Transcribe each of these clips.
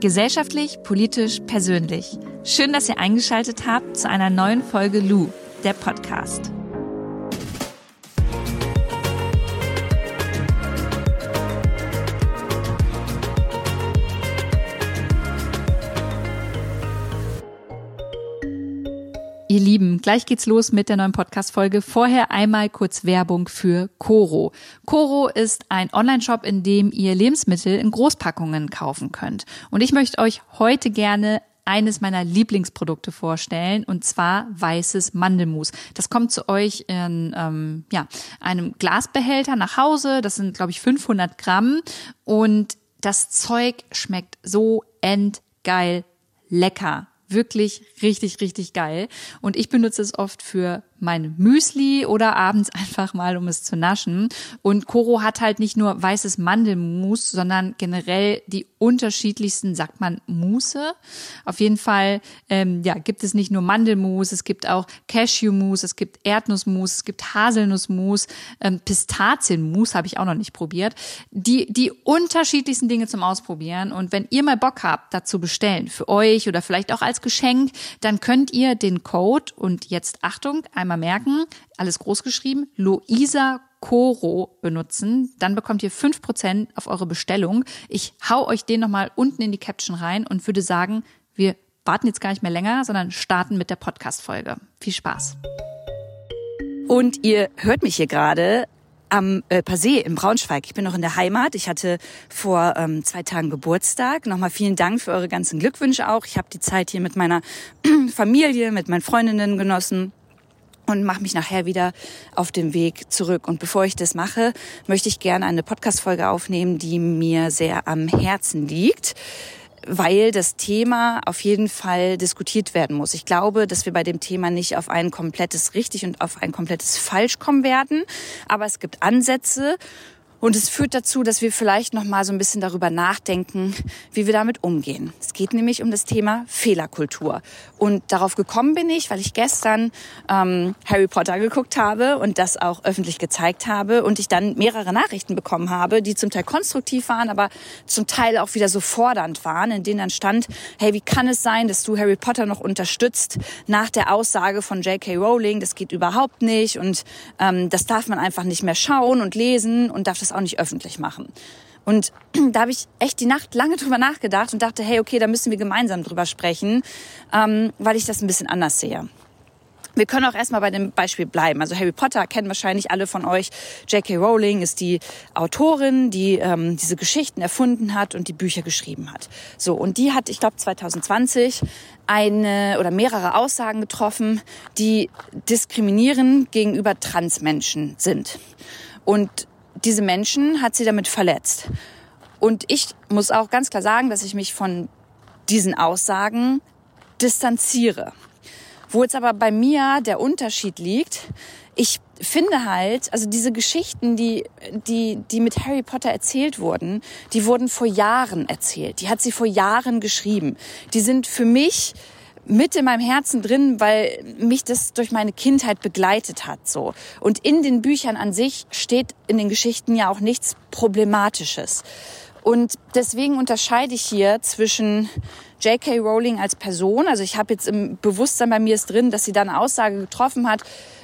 Gesellschaftlich, politisch, persönlich. Schön, dass ihr eingeschaltet habt zu einer neuen Folge Lu, der Podcast. Ihr Lieben, gleich geht's los mit der neuen Podcast-Folge. Vorher einmal kurz Werbung für Coro. Coro ist ein Online-Shop, in dem ihr Lebensmittel in Großpackungen kaufen könnt. Und ich möchte euch heute gerne eines meiner Lieblingsprodukte vorstellen und zwar weißes Mandelmus. Das kommt zu euch in ähm, ja, einem Glasbehälter nach Hause. Das sind, glaube ich, 500 Gramm und das Zeug schmeckt so endgeil lecker wirklich richtig, richtig geil. Und ich benutze es oft für mein Müsli oder abends einfach mal, um es zu naschen. Und Koro hat halt nicht nur weißes Mandelmus, sondern generell die unterschiedlichsten, sagt man, Muße. Auf jeden Fall, ähm, ja, gibt es nicht nur Mandelmus, es gibt auch Cashewmus, es gibt Erdnussmus, es gibt Haselnussmus, ähm, Pistazienmus habe ich auch noch nicht probiert. Die, die unterschiedlichsten Dinge zum Ausprobieren. Und wenn ihr mal Bock habt, dazu bestellen, für euch oder vielleicht auch als Geschenk, dann könnt ihr den Code und jetzt Achtung, einmal einmal merken, alles groß geschrieben, Luisa Coro benutzen, dann bekommt ihr fünf Prozent auf eure Bestellung. Ich hau euch den nochmal unten in die Caption rein und würde sagen, wir warten jetzt gar nicht mehr länger, sondern starten mit der Podcast-Folge. Viel Spaß. Und ihr hört mich hier gerade am äh, Passé in Braunschweig. Ich bin noch in der Heimat. Ich hatte vor ähm, zwei Tagen Geburtstag. Nochmal vielen Dank für eure ganzen Glückwünsche auch. Ich habe die Zeit hier mit meiner Familie, mit meinen Freundinnen genossen und mache mich nachher wieder auf dem Weg zurück. Und bevor ich das mache, möchte ich gerne eine Podcast-Folge aufnehmen, die mir sehr am Herzen liegt weil das Thema auf jeden Fall diskutiert werden muss. Ich glaube, dass wir bei dem Thema nicht auf ein komplettes richtig und auf ein komplettes falsch kommen werden, aber es gibt Ansätze und es führt dazu, dass wir vielleicht noch mal so ein bisschen darüber nachdenken, wie wir damit umgehen. Es geht nämlich um das Thema Fehlerkultur. Und darauf gekommen bin ich, weil ich gestern ähm, Harry Potter geguckt habe und das auch öffentlich gezeigt habe und ich dann mehrere Nachrichten bekommen habe, die zum Teil konstruktiv waren, aber zum Teil auch wieder so fordernd waren, in denen dann stand, hey, wie kann es sein, dass du Harry Potter noch unterstützt nach der Aussage von J.K. Rowling, das geht überhaupt nicht und ähm, das darf man einfach nicht mehr schauen und lesen und darf das auch nicht öffentlich machen. Und da habe ich echt die Nacht lange drüber nachgedacht und dachte, hey, okay, da müssen wir gemeinsam drüber sprechen, ähm, weil ich das ein bisschen anders sehe. Wir können auch erstmal bei dem Beispiel bleiben. Also Harry Potter kennen wahrscheinlich alle von euch. J.K. Rowling ist die Autorin, die ähm, diese Geschichten erfunden hat und die Bücher geschrieben hat. So, und die hat, ich glaube, 2020 eine oder mehrere Aussagen getroffen, die diskriminierend gegenüber Transmenschen sind. Und diese Menschen hat sie damit verletzt. Und ich muss auch ganz klar sagen, dass ich mich von diesen Aussagen distanziere. Wo jetzt aber bei mir der Unterschied liegt, ich finde halt, also diese Geschichten, die, die, die mit Harry Potter erzählt wurden, die wurden vor Jahren erzählt. Die hat sie vor Jahren geschrieben. Die sind für mich mit in meinem Herzen drin, weil mich das durch meine Kindheit begleitet hat, so. Und in den Büchern an sich steht in den Geschichten ja auch nichts Problematisches. Und deswegen unterscheide ich hier zwischen J.K. Rowling als Person. Also ich habe jetzt im Bewusstsein bei mir ist drin, dass sie da eine Aussage getroffen hat,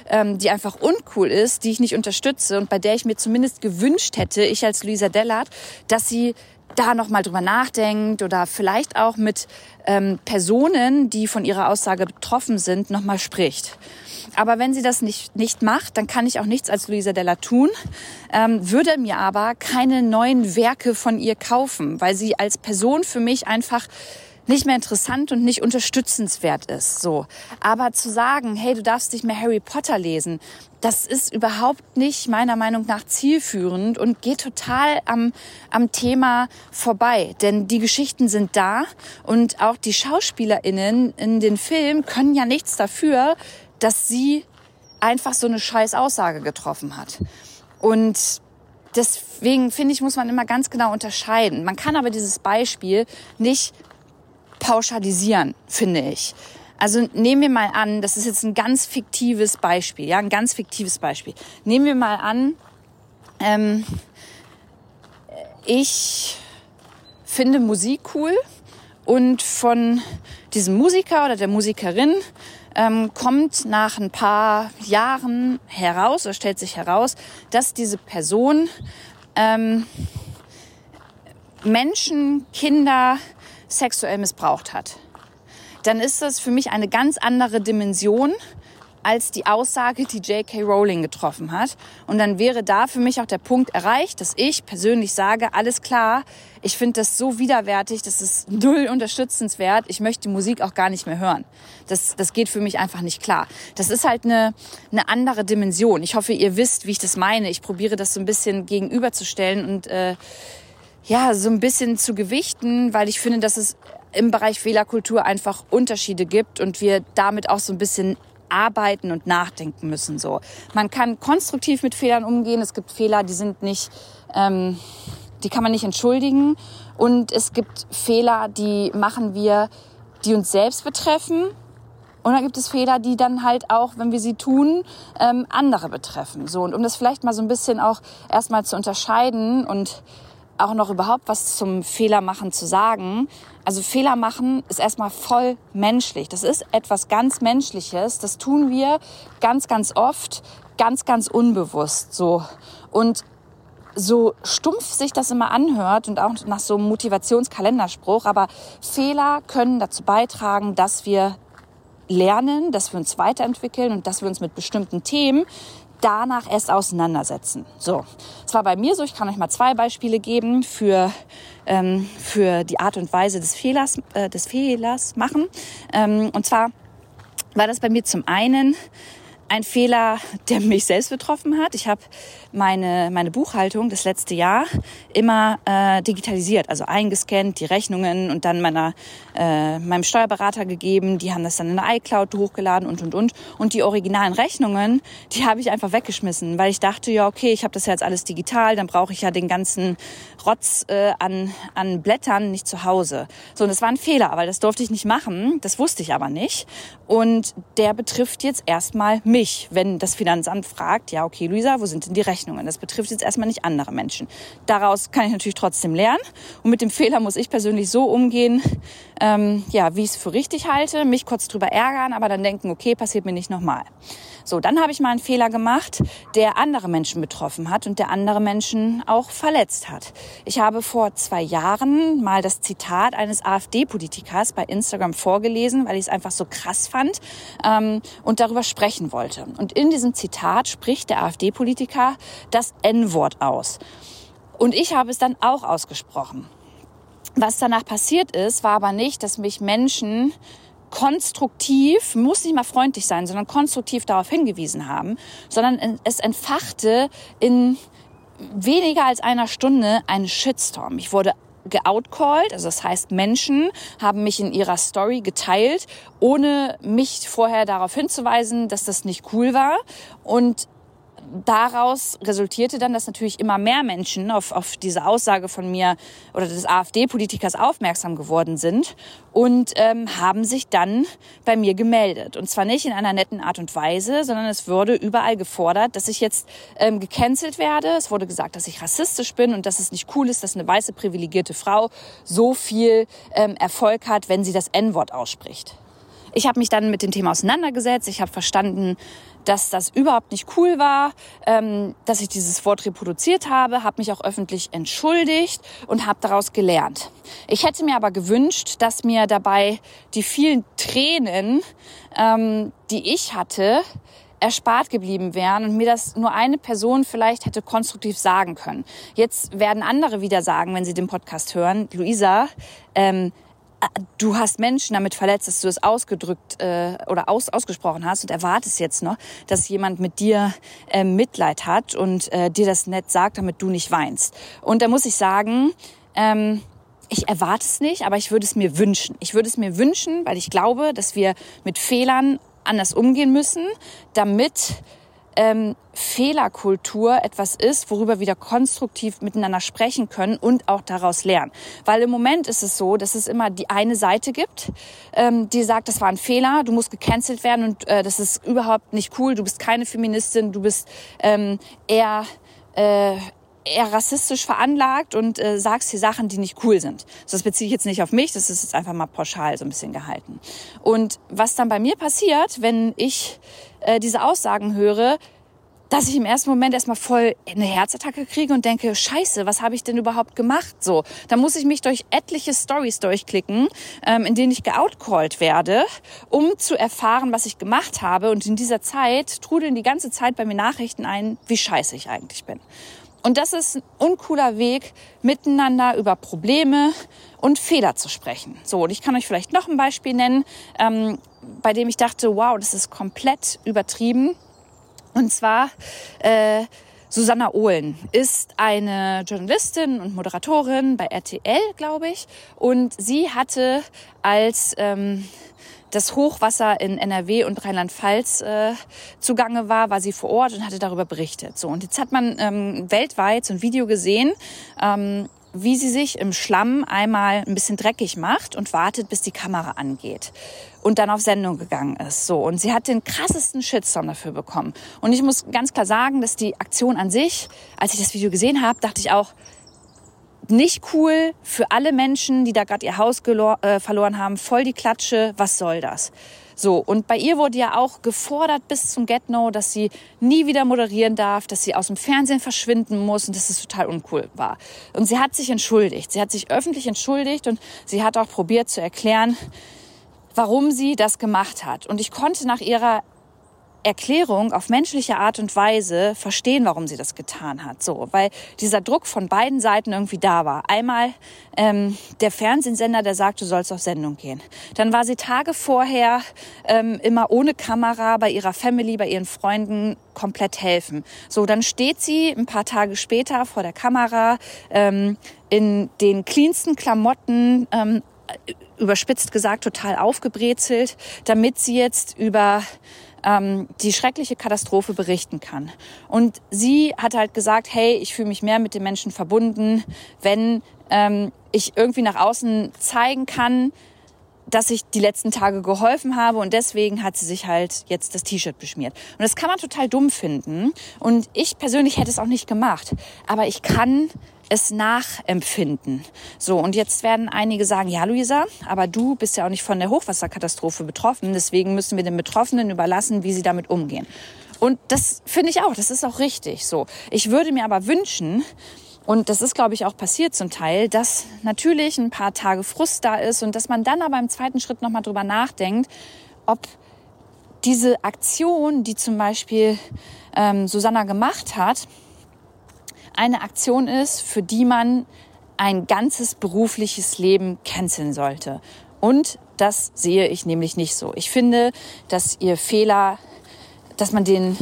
ähm, die einfach uncool ist, die ich nicht unterstütze und bei der ich mir zumindest gewünscht hätte, ich als Luisa Dellert, dass sie da nochmal drüber nachdenkt oder vielleicht auch mit ähm, Personen, die von ihrer Aussage betroffen sind, nochmal spricht. Aber wenn sie das nicht, nicht macht, dann kann ich auch nichts als Luisa Della tun, ähm, würde mir aber keine neuen Werke von ihr kaufen, weil sie als Person für mich einfach nicht mehr interessant und nicht unterstützenswert ist, so. Aber zu sagen, hey, du darfst nicht mehr Harry Potter lesen, das ist überhaupt nicht meiner Meinung nach zielführend und geht total am, am Thema vorbei. Denn die Geschichten sind da und auch die SchauspielerInnen in den Filmen können ja nichts dafür, dass sie einfach so eine scheiß Aussage getroffen hat. Und deswegen finde ich, muss man immer ganz genau unterscheiden. Man kann aber dieses Beispiel nicht pauschalisieren, finde ich. Also nehmen wir mal an, das ist jetzt ein ganz fiktives Beispiel, ja, ein ganz fiktives Beispiel. Nehmen wir mal an, ähm, ich finde Musik cool Und von diesem Musiker oder der Musikerin ähm, kommt nach ein paar Jahren heraus, oder stellt sich heraus, dass diese Person ähm, Menschen, Kinder sexuell missbraucht hat. Dann ist das für mich eine ganz andere Dimension als die Aussage, die J.K. Rowling getroffen hat. Und dann wäre da für mich auch der Punkt erreicht, dass ich persönlich sage, alles klar, ich finde das so widerwärtig, das ist null unterstützenswert, ich möchte die Musik auch gar nicht mehr hören. Das, das geht für mich einfach nicht klar. Das ist halt eine, eine andere Dimension. Ich hoffe, ihr wisst, wie ich das meine. Ich probiere das so ein bisschen gegenüberzustellen und äh, ja, so ein bisschen zu gewichten, weil ich finde, dass es im Bereich Fehlerkultur einfach Unterschiede gibt und wir damit auch so ein bisschen arbeiten und nachdenken müssen. So, man kann konstruktiv mit Fehlern umgehen. Es gibt Fehler, die sind nicht, ähm, die kann man nicht entschuldigen. Und es gibt Fehler, die machen wir, die uns selbst betreffen. Und dann gibt es Fehler, die dann halt auch, wenn wir sie tun, ähm, andere betreffen. So und um das vielleicht mal so ein bisschen auch erstmal zu unterscheiden und auch noch überhaupt was zum Fehlermachen zu sagen. Also Fehler machen ist erstmal voll menschlich. Das ist etwas ganz Menschliches. Das tun wir ganz, ganz oft, ganz, ganz unbewusst so. Und so stumpf sich das immer anhört und auch nach so einem Motivationskalenderspruch, aber Fehler können dazu beitragen, dass wir lernen, dass wir uns weiterentwickeln und dass wir uns mit bestimmten Themen danach erst auseinandersetzen. So, es war bei mir so, ich kann euch mal zwei Beispiele geben für, ähm, für die Art und Weise des Fehlers, äh, des Fehlers machen. Ähm, und zwar war das bei mir zum einen ein Fehler, der mich selbst betroffen hat. Ich habe meine, meine Buchhaltung das letzte Jahr immer äh, digitalisiert, also eingescannt, die Rechnungen und dann meiner, äh, meinem Steuerberater gegeben. Die haben das dann in der iCloud hochgeladen und, und, und. Und die originalen Rechnungen, die habe ich einfach weggeschmissen, weil ich dachte, ja, okay, ich habe das ja jetzt alles digital, dann brauche ich ja den ganzen Rotz äh, an, an Blättern nicht zu Hause. So, und das war ein Fehler, weil das durfte ich nicht machen. Das wusste ich aber nicht. Und der betrifft jetzt erstmal mich, wenn das Finanzamt fragt, ja, okay, Luisa, wo sind denn die Rechnungen? Rechnungen. Das betrifft jetzt erstmal nicht andere Menschen. Daraus kann ich natürlich trotzdem lernen. Und mit dem Fehler muss ich persönlich so umgehen, ähm, ja, wie ich es für richtig halte, mich kurz drüber ärgern, aber dann denken, okay, passiert mir nicht nochmal. So, dann habe ich mal einen Fehler gemacht, der andere Menschen betroffen hat und der andere Menschen auch verletzt hat. Ich habe vor zwei Jahren mal das Zitat eines AfD-Politikers bei Instagram vorgelesen, weil ich es einfach so krass fand ähm, und darüber sprechen wollte. Und in diesem Zitat spricht der AfD-Politiker das N-Wort aus. Und ich habe es dann auch ausgesprochen. Was danach passiert ist, war aber nicht, dass mich Menschen konstruktiv, muss nicht mal freundlich sein, sondern konstruktiv darauf hingewiesen haben, sondern es entfachte in weniger als einer Stunde einen Shitstorm. Ich wurde geoutcalled, also das heißt Menschen haben mich in ihrer Story geteilt, ohne mich vorher darauf hinzuweisen, dass das nicht cool war. Und daraus resultierte dann, dass natürlich immer mehr Menschen auf, auf diese Aussage von mir oder des AfD-Politikers aufmerksam geworden sind und ähm, haben sich dann bei mir gemeldet. Und zwar nicht in einer netten Art und Weise, sondern es wurde überall gefordert, dass ich jetzt ähm, gecancelt werde. Es wurde gesagt, dass ich rassistisch bin und dass es nicht cool ist, dass eine weiße privilegierte Frau so viel ähm, Erfolg hat, wenn sie das N-Wort ausspricht. Ich habe mich dann mit dem Thema auseinandergesetzt. Ich habe verstanden, dass das überhaupt nicht cool war, ähm, dass ich dieses Wort reproduziert habe, habe mich auch öffentlich entschuldigt und habe daraus gelernt. Ich hätte mir aber gewünscht, dass mir dabei die vielen Tränen, ähm, die ich hatte, erspart geblieben wären und mir das nur eine Person vielleicht hätte konstruktiv sagen können. Jetzt werden andere wieder sagen, wenn sie den Podcast hören, Luisa, ähm, du hast Menschen damit verletzt, dass du es ausgedrückt äh, oder aus, ausgesprochen hast und erwartest jetzt noch, dass jemand mit dir äh, Mitleid hat und äh, dir das nett sagt, damit du nicht weinst. Und da muss ich sagen, ähm, ich erwarte es nicht, aber ich würde es mir wünschen. Ich würde es mir wünschen, weil ich glaube, dass wir mit Fehlern anders umgehen müssen, damit ähm, Fehlerkultur etwas ist, worüber wir konstruktiv miteinander sprechen können und auch daraus lernen. Weil im Moment ist es so, dass es immer die eine Seite gibt, ähm, die sagt, das war ein Fehler, du musst gecancelt werden und äh, das ist überhaupt nicht cool, du bist keine Feministin, du bist ähm, eher äh, eher rassistisch veranlagt und äh, sagst hier Sachen, die nicht cool sind. Das beziehe ich jetzt nicht auf mich, das ist jetzt einfach mal pauschal so ein bisschen gehalten. Und was dann bei mir passiert, wenn ich äh, diese Aussagen höre, dass ich im ersten Moment erstmal voll eine Herzattacke kriege und denke, scheiße, was habe ich denn überhaupt gemacht? So, da muss ich mich durch etliche Stories durchklicken, ähm, in denen ich geoutcallt werde, um zu erfahren, was ich gemacht habe. Und in dieser Zeit trudeln die ganze Zeit bei mir Nachrichten ein, wie scheiße ich eigentlich bin. Und das ist ein uncooler Weg, miteinander über Probleme und Fehler zu sprechen. So, und ich kann euch vielleicht noch ein Beispiel nennen, ähm, bei dem ich dachte, wow, das ist komplett übertrieben. Und zwar äh, Susanna Ohlen ist eine Journalistin und Moderatorin bei RTL, glaube ich. Und sie hatte als ähm, das Hochwasser in NRW und Rheinland-Pfalz äh, zugange war, war sie vor Ort und hatte darüber berichtet. So und jetzt hat man ähm, weltweit so ein Video gesehen, ähm, wie sie sich im Schlamm einmal ein bisschen dreckig macht und wartet, bis die Kamera angeht und dann auf Sendung gegangen ist. So und sie hat den krassesten Shitstorm dafür bekommen. Und ich muss ganz klar sagen, dass die Aktion an sich, als ich das Video gesehen habe, dachte ich auch, nicht cool für alle Menschen, die da gerade ihr Haus äh, verloren haben, voll die Klatsche, was soll das? So, und bei ihr wurde ja auch gefordert bis zum Get-No, dass sie nie wieder moderieren darf, dass sie aus dem Fernsehen verschwinden muss und dass es total uncool war. Und sie hat sich entschuldigt. Sie hat sich öffentlich entschuldigt und sie hat auch probiert zu erklären, warum sie das gemacht hat. Und ich konnte nach ihrer Erklärung auf menschliche Art und Weise verstehen, warum sie das getan hat. So, weil dieser Druck von beiden Seiten irgendwie da war. Einmal ähm, der Fernsehsender, der sagt, du sollst auf Sendung gehen. Dann war sie Tage vorher ähm, immer ohne Kamera bei ihrer Family, bei ihren Freunden komplett helfen. So, dann steht sie ein paar Tage später vor der Kamera ähm, in den cleansten Klamotten. Ähm, überspitzt gesagt total aufgebrezelt, damit sie jetzt über ähm, die schreckliche Katastrophe berichten kann. Und sie hat halt gesagt, hey, ich fühle mich mehr mit den Menschen verbunden, wenn ähm, ich irgendwie nach außen zeigen kann, dass ich die letzten Tage geholfen habe und deswegen hat sie sich halt jetzt das T-Shirt beschmiert. Und das kann man total dumm finden und ich persönlich hätte es auch nicht gemacht, aber ich kann es nachempfinden. So, und jetzt werden einige sagen, ja, Luisa, aber du bist ja auch nicht von der Hochwasserkatastrophe betroffen, deswegen müssen wir den Betroffenen überlassen, wie sie damit umgehen. Und das finde ich auch, das ist auch richtig so. Ich würde mir aber wünschen, und das ist, glaube ich, auch passiert zum Teil, dass natürlich ein paar Tage Frust da ist und dass man dann aber im zweiten Schritt nochmal drüber nachdenkt, ob diese Aktion, die zum Beispiel ähm, Susanna gemacht hat, eine Aktion ist, für die man ein ganzes berufliches Leben canceln sollte. Und das sehe ich nämlich nicht so. Ich finde, dass ihr Fehler, dass man den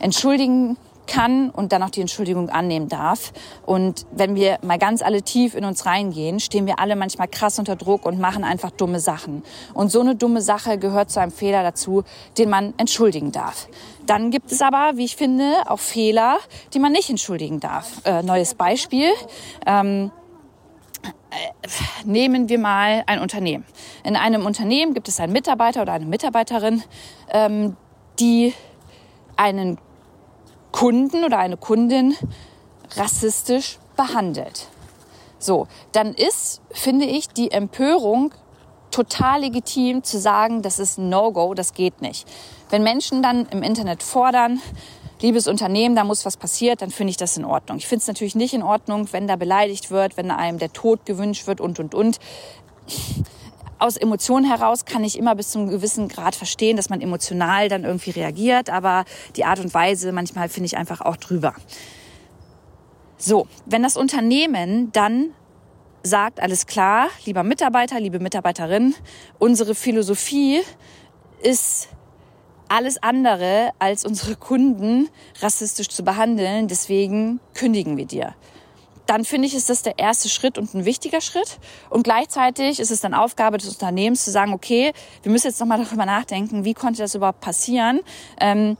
entschuldigen kann und dann auch die Entschuldigung annehmen darf. Und wenn wir mal ganz alle tief in uns reingehen, stehen wir alle manchmal krass unter Druck und machen einfach dumme Sachen. Und so eine dumme Sache gehört zu einem Fehler dazu, den man entschuldigen darf. Dann gibt es aber, wie ich finde, auch Fehler, die man nicht entschuldigen darf. Äh, neues Beispiel. Ähm, äh, nehmen wir mal ein Unternehmen. In einem Unternehmen gibt es einen Mitarbeiter oder eine Mitarbeiterin, ähm, die einen Kunden oder eine Kundin rassistisch behandelt. So, dann ist, finde ich, die Empörung total legitim zu sagen, das ist No-Go, das geht nicht. Wenn Menschen dann im Internet fordern, liebes Unternehmen, da muss was passieren, dann finde ich das in Ordnung. Ich finde es natürlich nicht in Ordnung, wenn da beleidigt wird, wenn einem der Tod gewünscht wird und, und, und aus Emotionen heraus kann ich immer bis zu einem gewissen Grad verstehen, dass man emotional dann irgendwie reagiert, aber die Art und Weise manchmal finde ich einfach auch drüber. So, wenn das Unternehmen dann sagt, alles klar, lieber Mitarbeiter, liebe Mitarbeiterin, unsere Philosophie ist alles andere als unsere Kunden rassistisch zu behandeln, deswegen kündigen wir dir dann finde ich, ist das der erste Schritt und ein wichtiger Schritt. Und gleichzeitig ist es dann Aufgabe des Unternehmens zu sagen, okay, wir müssen jetzt nochmal darüber nachdenken, wie konnte das überhaupt passieren? Ähm,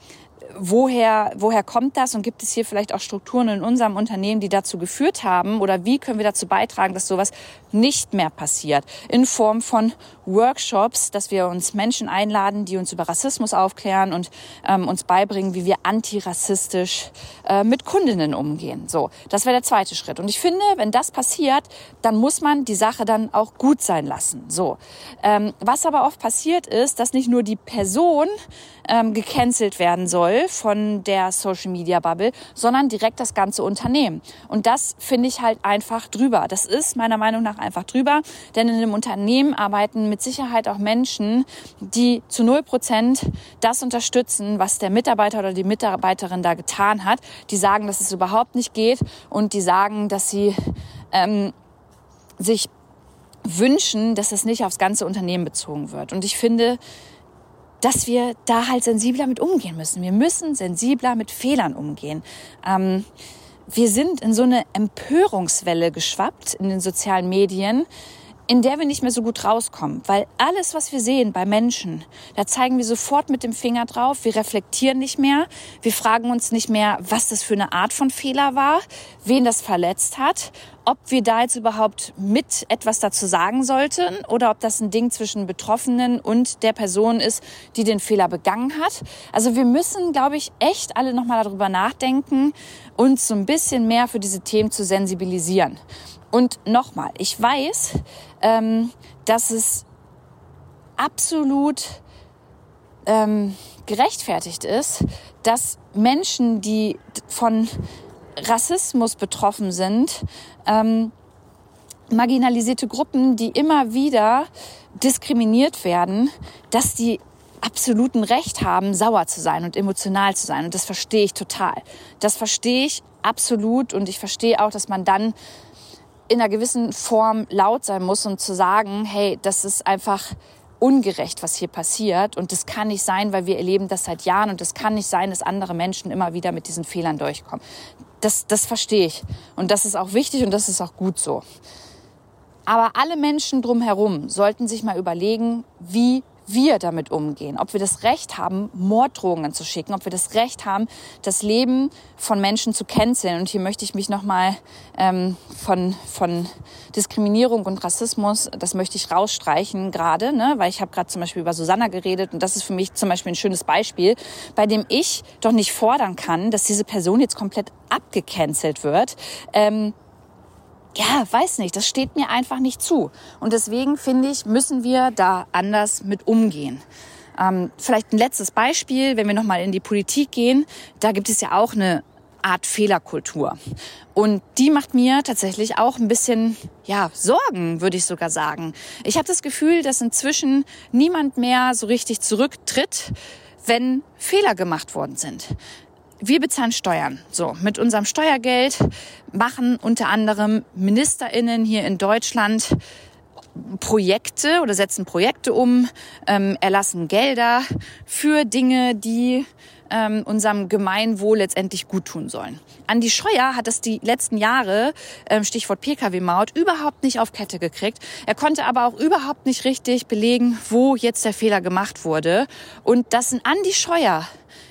woher, woher kommt das und gibt es hier vielleicht auch Strukturen in unserem Unternehmen, die dazu geführt haben oder wie können wir dazu beitragen, dass sowas nicht mehr passiert in Form von Workshops, dass wir uns Menschen einladen, die uns über Rassismus aufklären und ähm, uns beibringen, wie wir antirassistisch äh, mit Kundinnen umgehen. So, das wäre der zweite Schritt. Und ich finde, wenn das passiert, dann muss man die Sache dann auch gut sein lassen. So, ähm, was aber oft passiert ist, dass nicht nur die Person ähm, gecancelt werden soll von der Social Media Bubble, sondern direkt das ganze Unternehmen. Und das finde ich halt einfach drüber. Das ist meiner Meinung nach einfach drüber, denn in einem Unternehmen arbeiten mit Sicherheit auch Menschen, die zu null Prozent das unterstützen, was der Mitarbeiter oder die Mitarbeiterin da getan hat. Die sagen, dass es überhaupt nicht geht und die sagen, dass sie ähm, sich wünschen, dass es nicht aufs ganze Unternehmen bezogen wird. Und ich finde, dass wir da halt sensibler mit umgehen müssen. Wir müssen sensibler mit Fehlern umgehen. Ähm, wir sind in so eine Empörungswelle geschwappt in den sozialen Medien, in der wir nicht mehr so gut rauskommen. Weil alles, was wir sehen bei Menschen, da zeigen wir sofort mit dem Finger drauf. Wir reflektieren nicht mehr. Wir fragen uns nicht mehr, was das für eine Art von Fehler war, wen das verletzt hat, ob wir da jetzt überhaupt mit etwas dazu sagen sollten oder ob das ein Ding zwischen Betroffenen und der Person ist, die den Fehler begangen hat. Also wir müssen, glaube ich, echt alle nochmal darüber nachdenken, uns so ein bisschen mehr für diese Themen zu sensibilisieren. Und nochmal, ich weiß, ähm, dass es absolut ähm, gerechtfertigt ist, dass Menschen, die von Rassismus betroffen sind, ähm, marginalisierte Gruppen, die immer wieder diskriminiert werden, dass die absoluten Recht haben, sauer zu sein und emotional zu sein. Und das verstehe ich total. Das verstehe ich absolut und ich verstehe auch, dass man dann in einer gewissen Form laut sein muss und zu sagen, hey, das ist einfach ungerecht, was hier passiert. Und das kann nicht sein, weil wir erleben das seit Jahren. Und das kann nicht sein, dass andere Menschen immer wieder mit diesen Fehlern durchkommen. Das, das verstehe ich. Und das ist auch wichtig und das ist auch gut so. Aber alle Menschen drumherum sollten sich mal überlegen, wie wir damit umgehen, ob wir das Recht haben, Morddrohungen zu schicken, ob wir das Recht haben, das Leben von Menschen zu canceln. Und hier möchte ich mich nochmal ähm, von, von Diskriminierung und Rassismus, das möchte ich rausstreichen gerade, ne? weil ich habe gerade zum Beispiel über Susanna geredet und das ist für mich zum Beispiel ein schönes Beispiel, bei dem ich doch nicht fordern kann, dass diese Person jetzt komplett abgecancelt wird. Ähm, ja, weiß nicht, das steht mir einfach nicht zu. Und deswegen finde ich, müssen wir da anders mit umgehen. Ähm, vielleicht ein letztes Beispiel, wenn wir nochmal in die Politik gehen, da gibt es ja auch eine Art Fehlerkultur. Und die macht mir tatsächlich auch ein bisschen, ja, Sorgen, würde ich sogar sagen. Ich habe das Gefühl, dass inzwischen niemand mehr so richtig zurücktritt, wenn Fehler gemacht worden sind wir bezahlen Steuern. So, mit unserem Steuergeld machen unter anderem MinisterInnen hier in Deutschland Projekte oder setzen Projekte um, ähm, erlassen Gelder für Dinge, die ähm, unserem Gemeinwohl letztendlich gut tun sollen. Andi Scheuer hat es die letzten Jahre, ähm, Stichwort Pkw-Maut, überhaupt nicht auf Kette gekriegt. Er konnte aber auch überhaupt nicht richtig belegen, wo jetzt der Fehler gemacht wurde. Und dass ein Andi Scheuer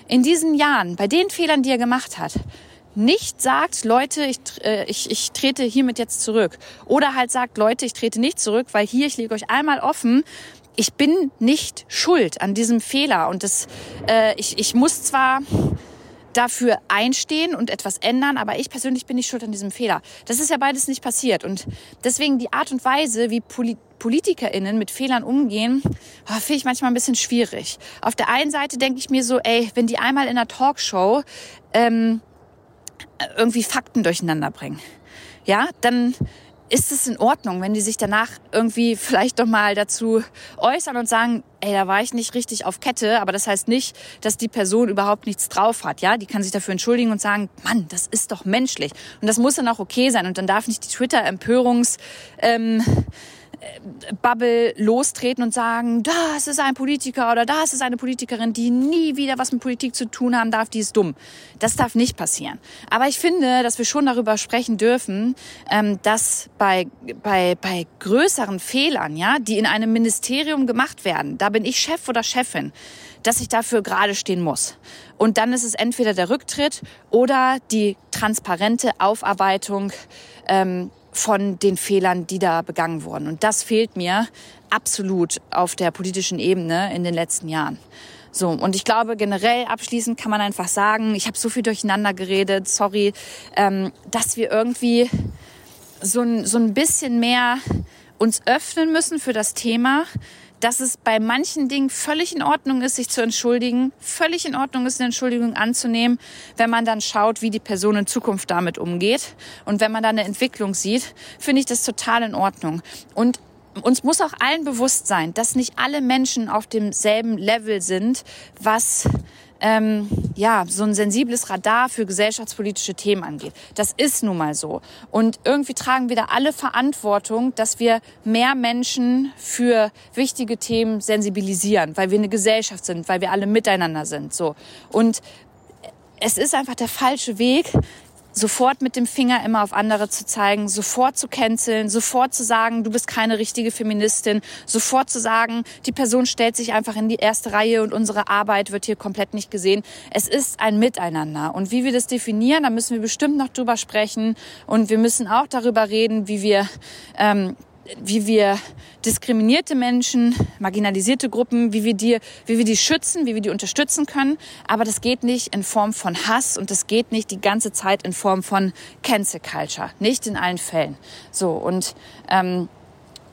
in diesen Jahren, bei den Fehlern, die er gemacht hat, nicht sagt, Leute, ich, äh, ich, ich trete hiermit jetzt zurück. Oder halt sagt, Leute, ich trete nicht zurück, weil hier, ich lege euch einmal offen, ich bin nicht schuld an diesem Fehler. Und das, äh, ich, ich muss zwar dafür einstehen und etwas ändern, aber ich persönlich bin nicht schuld an diesem Fehler. Das ist ja beides nicht passiert. Und deswegen die Art und Weise, wie Poli PolitikerInnen mit Fehlern umgehen, oh, finde ich manchmal ein bisschen schwierig. Auf der einen Seite denke ich mir so, ey, wenn die einmal in einer Talkshow ähm, irgendwie Fakten durcheinander bringen, ja, dann ist es in Ordnung, wenn die sich danach irgendwie vielleicht doch mal dazu äußern und sagen, ey, da war ich nicht richtig auf Kette, aber das heißt nicht, dass die Person überhaupt nichts drauf hat, ja? Die kann sich dafür entschuldigen und sagen, Mann, das ist doch menschlich. Und das muss dann auch okay sein und dann darf nicht die Twitter-Empörungs, ähm, Bubble lostreten und sagen, das ist ein Politiker oder das ist eine Politikerin, die nie wieder was mit Politik zu tun haben darf, die ist dumm. Das darf nicht passieren. Aber ich finde, dass wir schon darüber sprechen dürfen, ähm, dass bei, bei, bei größeren Fehlern, ja, die in einem Ministerium gemacht werden, da bin ich Chef oder Chefin, dass ich dafür gerade stehen muss. Und dann ist es entweder der Rücktritt oder die transparente Aufarbeitung ähm, von den Fehlern, die da begangen wurden. Und das fehlt mir absolut auf der politischen Ebene in den letzten Jahren. So, und ich glaube, generell abschließend kann man einfach sagen, ich habe so viel durcheinander geredet, sorry, ähm, dass wir irgendwie so ein, so ein bisschen mehr uns öffnen müssen für das Thema, dass es bei manchen Dingen völlig in Ordnung ist, sich zu entschuldigen, völlig in Ordnung ist, eine Entschuldigung anzunehmen, wenn man dann schaut, wie die Person in Zukunft damit umgeht. Und wenn man da eine Entwicklung sieht, finde ich das total in Ordnung. Und uns muss auch allen bewusst sein, dass nicht alle Menschen auf demselben Level sind, was ähm, ja, so ein sensibles Radar für gesellschaftspolitische Themen angeht. Das ist nun mal so. Und irgendwie tragen wir da alle Verantwortung, dass wir mehr Menschen für wichtige Themen sensibilisieren, weil wir eine Gesellschaft sind, weil wir alle miteinander sind, so. Und es ist einfach der falsche Weg, sofort mit dem Finger immer auf andere zu zeigen, sofort zu canceln, sofort zu sagen, du bist keine richtige Feministin, sofort zu sagen, die Person stellt sich einfach in die erste Reihe und unsere Arbeit wird hier komplett nicht gesehen. Es ist ein Miteinander. Und wie wir das definieren, da müssen wir bestimmt noch drüber sprechen. Und wir müssen auch darüber reden, wie wir ähm, wie wir diskriminierte Menschen, marginalisierte Gruppen, wie wir die, wie wir die schützen, wie wir die unterstützen können. Aber das geht nicht in Form von Hass und das geht nicht die ganze Zeit in Form von Cancel Culture. Nicht in allen Fällen. So und ähm,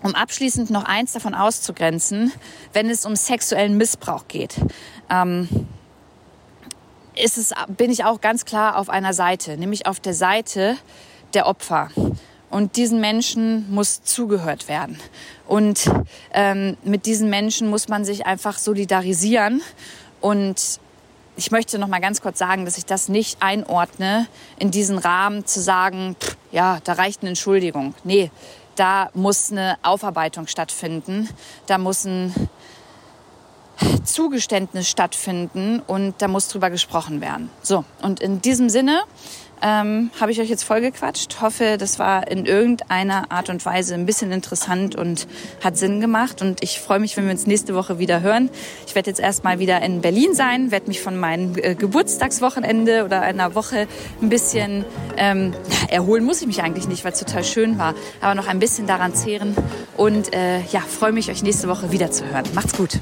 um abschließend noch eins davon auszugrenzen, wenn es um sexuellen Missbrauch geht. Ähm, ist es, bin ich auch ganz klar auf einer Seite, nämlich auf der Seite der Opfer. Und diesen Menschen muss zugehört werden. Und ähm, mit diesen Menschen muss man sich einfach solidarisieren. Und ich möchte noch mal ganz kurz sagen, dass ich das nicht einordne in diesen Rahmen zu sagen, pff, ja, da reicht eine Entschuldigung. Nee, da muss eine Aufarbeitung stattfinden. Da muss ein Zugeständnis stattfinden und da muss drüber gesprochen werden. So, und in diesem Sinne ähm, habe ich euch jetzt vollgequatscht. Hoffe, das war in irgendeiner Art und Weise ein bisschen interessant und hat Sinn gemacht. Und ich freue mich, wenn wir uns nächste Woche wieder hören. Ich werde jetzt erstmal wieder in Berlin sein, werde mich von meinem äh, Geburtstagswochenende oder einer Woche ein bisschen ähm, erholen muss ich mich eigentlich nicht, weil es total schön war, aber noch ein bisschen daran zehren. Und äh, ja, freue mich, euch nächste Woche wieder zu hören. Macht's gut.